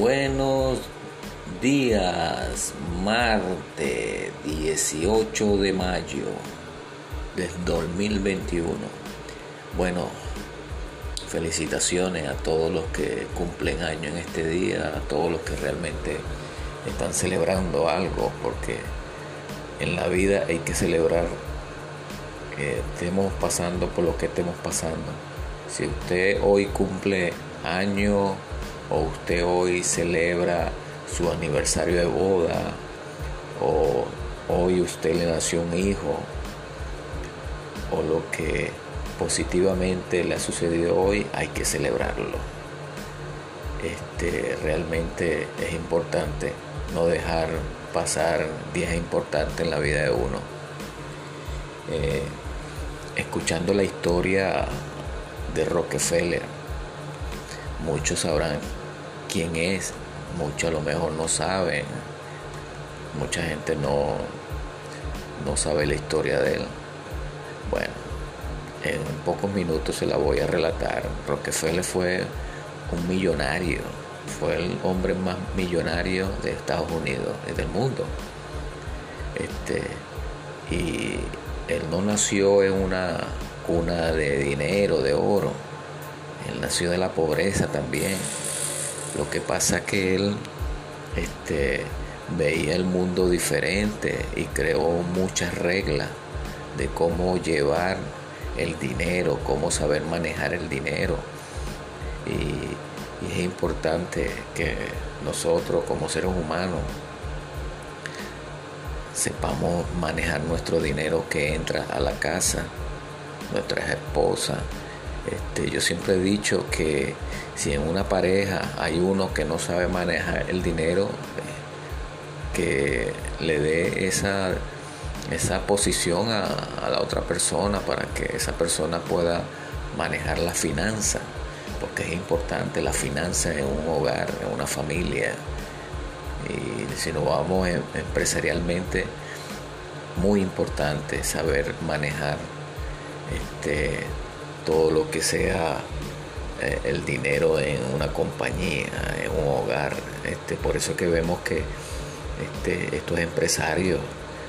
Buenos días, martes 18 de mayo del 2021. Bueno, felicitaciones a todos los que cumplen año en este día, a todos los que realmente están celebrando algo, porque en la vida hay que celebrar que estemos pasando por lo que estemos pasando. Si usted hoy cumple año o usted hoy celebra su aniversario de boda o hoy usted le nació un hijo o lo que positivamente le ha sucedido hoy hay que celebrarlo. Este, realmente es importante no dejar pasar días importantes en la vida de uno. Eh, escuchando la historia de Rockefeller, muchos sabrán quién es, muchos a lo mejor no saben, mucha gente no, no sabe la historia de él. Bueno, en pocos minutos se la voy a relatar. Rockefeller fue un millonario, fue el hombre más millonario de Estados Unidos del mundo. Este, y él no nació en una cuna de dinero, de oro. Él nació de la pobreza también. Lo que pasa es que él este, veía el mundo diferente y creó muchas reglas de cómo llevar el dinero, cómo saber manejar el dinero. Y, es importante que nosotros como seres humanos sepamos manejar nuestro dinero que entra a la casa, nuestras esposas, este, yo siempre he dicho que si en una pareja hay uno que no sabe manejar el dinero, eh, que le dé esa, esa posición a, la otra persona para que esa persona pueda manejar la finanza, porque es importante la finanza en un hogar, en una familia. Y si nos vamos em, empresarialmente, muy importante saber manejar este, todo lo que sea eh, el dinero en una compañía, en un hogar. Este, por eso es que vemos que este, estos empresarios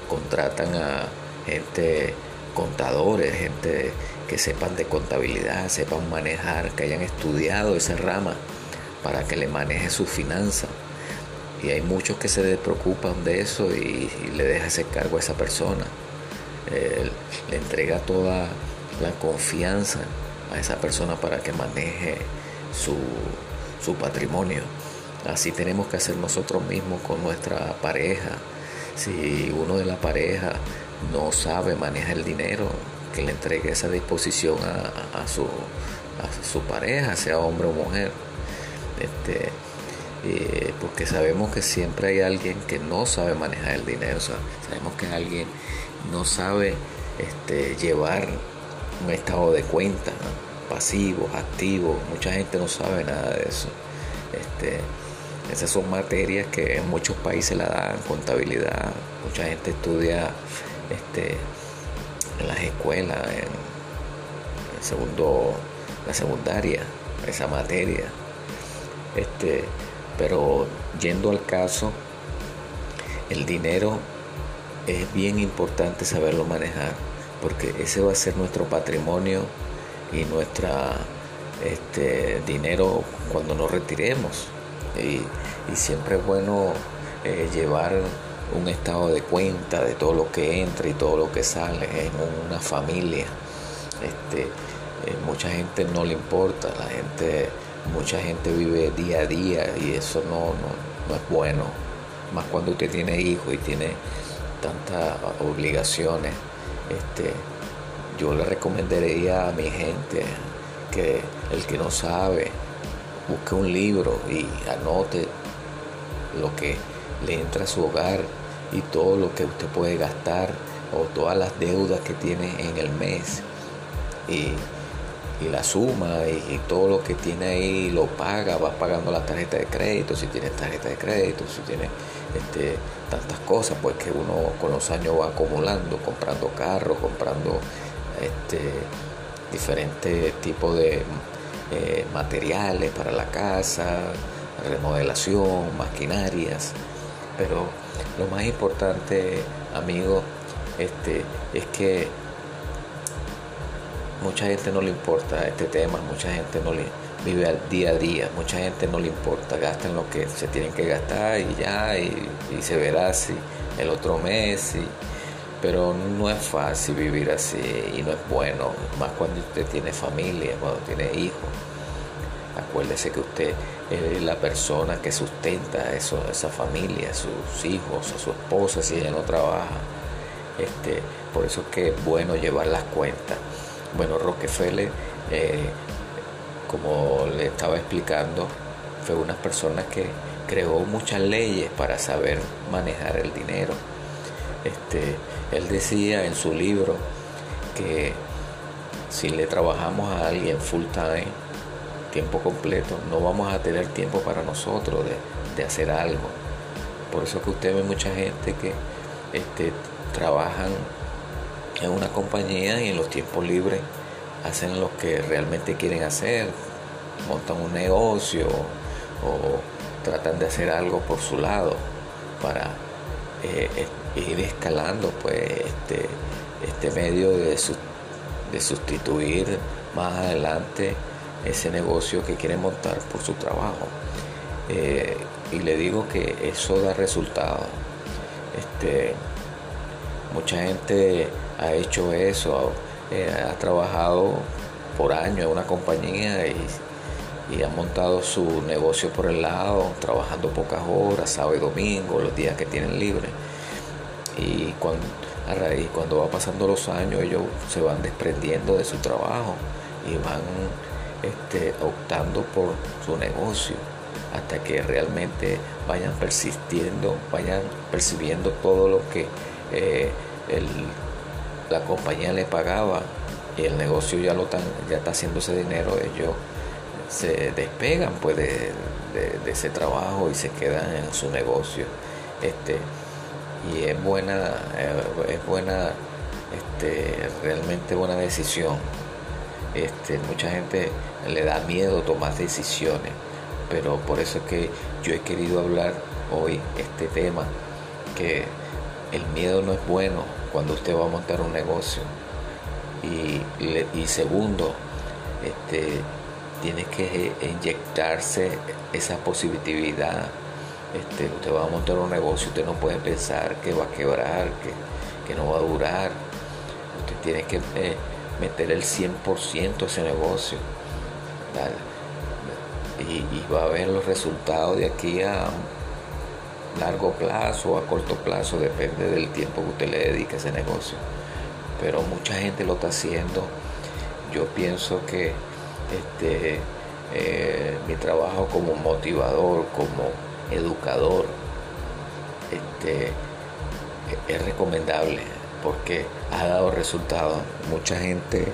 contratan a gente, contadores, gente que sepan de contabilidad, sepan manejar, que hayan estudiado esa rama para que le maneje sus finanzas. Y hay muchos que se preocupan de eso y, le deja ese cargo a esa persona. le entrega toda la confianza a esa persona para que maneje su, su patrimonio. Así tenemos que hacer nosotros mismos con nuestra pareja. Si uno de la pareja no sabe manejar el dinero, que le entregue esa disposición a, su, a su pareja, sea hombre o mujer. Este, eh, porque sabemos que siempre hay alguien que no sabe manejar el dinero, sabemos que alguien no sabe este, llevar un estado de cuenta, pasivos, activos, mucha gente no sabe nada de eso. Este, esas son materias que en muchos países la dan, contabilidad, mucha gente estudia este, en las escuelas, en segundo, la secundaria, esa materia. Este, pero yendo al caso, el dinero es bien importante saberlo manejar porque ese va a ser nuestro patrimonio y nuestro este, dinero cuando nos retiremos. Y, siempre es bueno eh, llevar un estado de cuenta de todo lo que entra y todo lo que sale en una familia. Este, eh, mucha gente no le importa, la gente, mucha gente vive día a día y eso no, no, no es bueno. Más cuando usted tiene hijos y tiene tantas obligaciones este, yo le recomendaría a mi gente que el que no sabe busque un libro y anote lo que le entra a su hogar y todo lo que usted puede gastar o todas las deudas que tiene en el mes. Y, la suma y, todo lo que tiene ahí lo paga, va pagando la tarjeta de crédito, si tiene tarjeta de crédito, si tiene este, tantas cosas, pues que uno con los años va acumulando, comprando carros, comprando este, diferentes tipos de eh, materiales para la casa, remodelación, maquinarias, pero lo más importante, amigo, este, es que mucha gente no le importa este tema, mucha gente no le vive al día a día, mucha gente no le importa, gastan lo que se tienen que gastar y ya, y, se verá si el otro mes, pero no es fácil vivir así y no es bueno, más cuando usted tiene familia, cuando tiene hijos. Acuérdese que usted es la persona que sustenta eso, esa familia, sus hijos, a su esposa si ella no trabaja. Este, por eso es que es bueno llevar las cuentas. Bueno, Rockefeller, eh, como le estaba explicando, fue una persona que creó muchas leyes para saber manejar el dinero. Este, él decía en su libro que si le trabajamos a alguien full time, tiempo completo, no vamos a tener tiempo para nosotros de, hacer algo. Por eso que usted ve mucha gente que este, trabajan en una compañía y en los tiempos libres hacen lo que realmente quieren hacer, montan un negocio o tratan de hacer algo por su lado para eh, ir escalando pues este, este medio de, de sustituir más adelante ese negocio que quieren montar por su trabajo. Eh, y le digo que eso da resultado. Este, mucha gente ha hecho eso, eh, ha trabajado por años en una compañía y, y, ha montado su negocio por el lado, trabajando pocas horas, sábado y domingo, los días que tienen libre. Y cuando, a raíz, cuando va pasando los años, ellos se van desprendiendo de su trabajo y van este, optando por su negocio hasta que realmente vayan persistiendo, vayan percibiendo todo lo que eh, la compañía le pagaba y el negocio ya lo ya está haciendo ese dinero, ellos se despegan pues de, ese trabajo y se quedan en su negocio. Este, y es buena, eh, es buena, este, realmente buena decisión. Este, mucha gente le da miedo tomar decisiones, pero por eso es que yo he querido hablar hoy este tema, que el miedo no es bueno cuando usted va a montar un negocio. Y, y segundo, este, tiene que inyectarse esa positividad. Este, usted va a montar un negocio, usted no puede pensar que va a quebrar, que, no va a durar. Usted tiene que eh, meter el 100% a ese negocio. Y, va a ver los resultados de aquí a largo plazo a corto plazo, depende del tiempo que usted le dedique a ese negocio. Pero mucha gente lo está haciendo. Yo pienso que este, eh, mi trabajo como motivador, como educador, este, es recomendable porque ha dado resultados. Mucha gente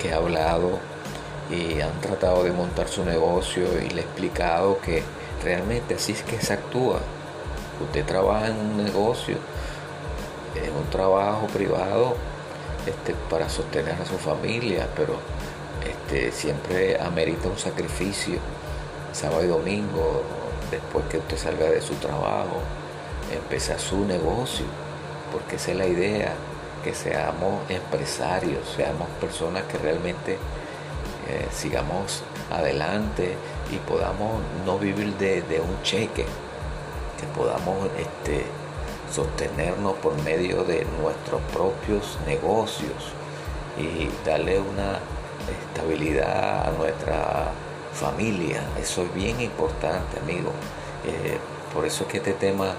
que ha hablado y han tratado de montar su negocio y le he explicado que realmente así es que se actúa. Usted trabaja en un negocio, en un trabajo privado este, para sostener a su familia, pero este, siempre amerita un sacrificio, sábado y domingo, después que usted salga de su trabajo, empezar su negocio, porque esa es la idea, que seamos empresarios, seamos personas que realmente eh, sigamos adelante y podamos no vivir de, un cheque, podamos este, sostenernos por medio de nuestros propios negocios y darle una estabilidad a nuestra familia. Eso es bien importante, amigo. Eh, por eso es que este tema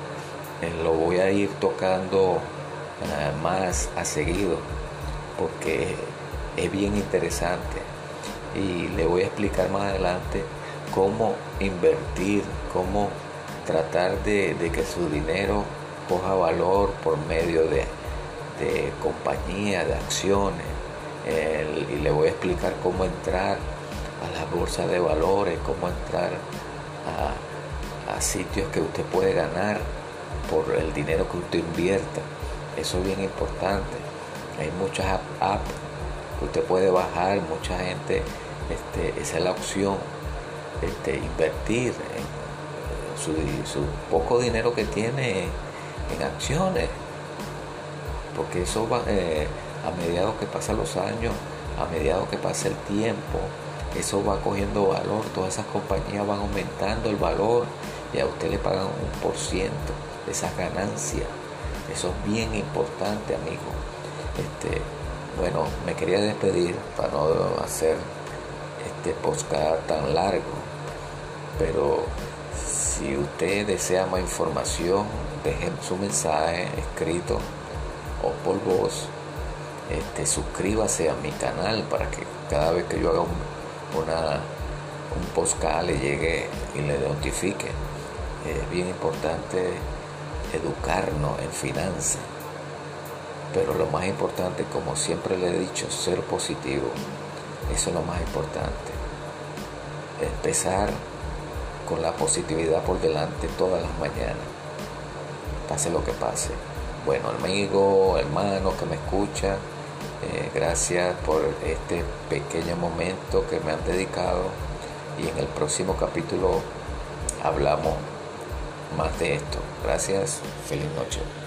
eh, lo voy a ir tocando eh, más a seguido, porque es bien interesante. Y le voy a explicar más adelante cómo invertir, cómo tratar de, que su dinero coja valor por medio de, de compañía, de acciones. y le voy a explicar cómo entrar a la bolsa de valores, cómo entrar a, sitios que usted puede ganar por el dinero que usted invierta. Eso es bien importante. Hay muchas apps que usted puede bajar, mucha gente, este, esa es la opción, este, invertir su, poco dinero que tiene en acciones. Porque eso va, eh, a medida que pasan los años, a medida que pasa el tiempo, eso va cogiendo valor, todas esas compañías van aumentando el valor y a usted le pagan un por ciento de esa ganancia. Eso es bien importante, amigo. Este, bueno, me quería despedir para no hacer este podcast tan largo, pero si usted desea más información, dejen su mensaje escrito o por voz. Este, suscríbase a mi canal para que cada vez que yo haga un, una, un podcast le llegue y le notifique. Es bien importante educarnos en finanzas. Pero lo más importante, como siempre le he dicho, ser positivo. Eso es lo más importante. Empezar con la positividad por delante todas las mañanas. Pase lo que pase. Bueno, amigo, hermano que me escucha, eh, gracias por este pequeño momento que me han dedicado y en el próximo capítulo hablamos más de esto. Gracias, feliz noche.